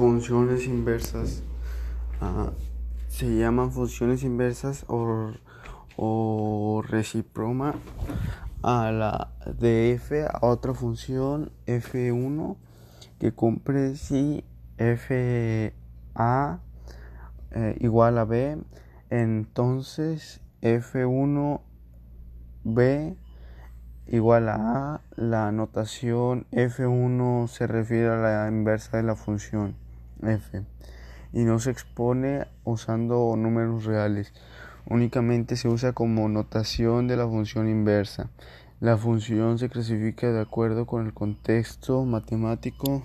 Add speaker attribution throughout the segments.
Speaker 1: funciones inversas ah, se llaman funciones inversas o, o reciproma a la de f a otra función f1 que cumple si f a eh, igual a b. Entonces f1 b igual a A, la notación F1 se refiere a la inversa de la función f y no se expone usando números reales. Únicamente se usa como notación de la función inversa. La función se clasifica de acuerdo con el contexto matemático.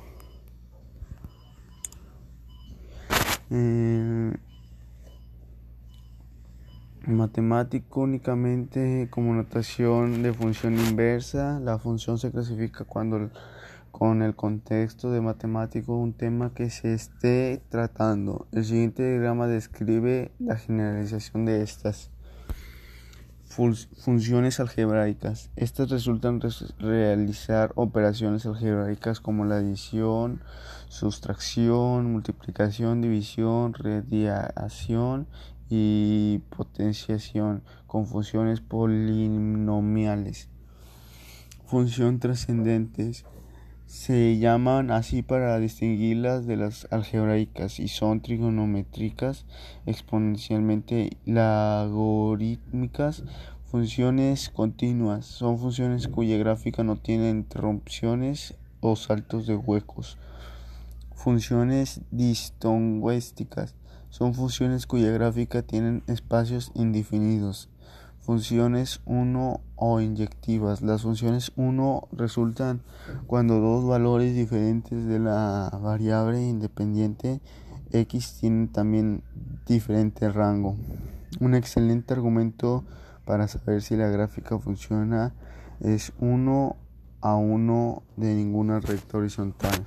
Speaker 1: Eh, matemático únicamente como notación de función inversa. La función se clasifica cuando con el contexto de matemático un tema que se esté tratando. El siguiente diagrama describe la generalización de estas funciones algebraicas. Estas resultan realizar operaciones algebraicas como la adición, sustracción, multiplicación, división, radiación y potenciación con funciones polinomiales. Función trascendentes se llaman así para distinguirlas de las algebraicas y son trigonométricas, exponencialmente logarítmicas, funciones continuas, son funciones cuya gráfica no tiene interrupciones o saltos de huecos. Funciones distonguésticas son funciones cuya gráfica tienen espacios indefinidos. Funciones 1 o inyectivas. Las funciones 1 resultan cuando dos valores diferentes de la variable independiente x tienen también diferente rango. Un excelente argumento para saber si la gráfica funciona es 1 a 1 de ninguna recta horizontal.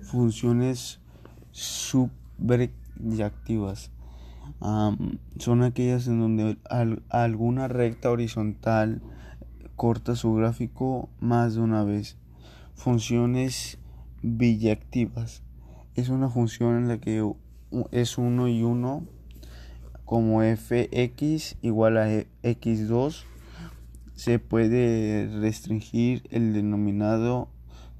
Speaker 1: Funciones subyactivas son aquellas en donde alguna recta horizontal corta su gráfico más de una vez. Funciones biyactivas es una función en la que es 1 y 1 como fx igual a x2 se puede restringir el denominado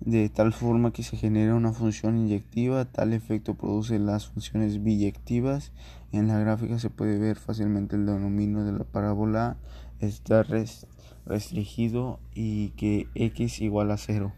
Speaker 1: de tal forma que se genera una función inyectiva, tal efecto produce las funciones biyectivas. En la gráfica se puede ver fácilmente el denominio de la parábola está restringido y que x igual a cero.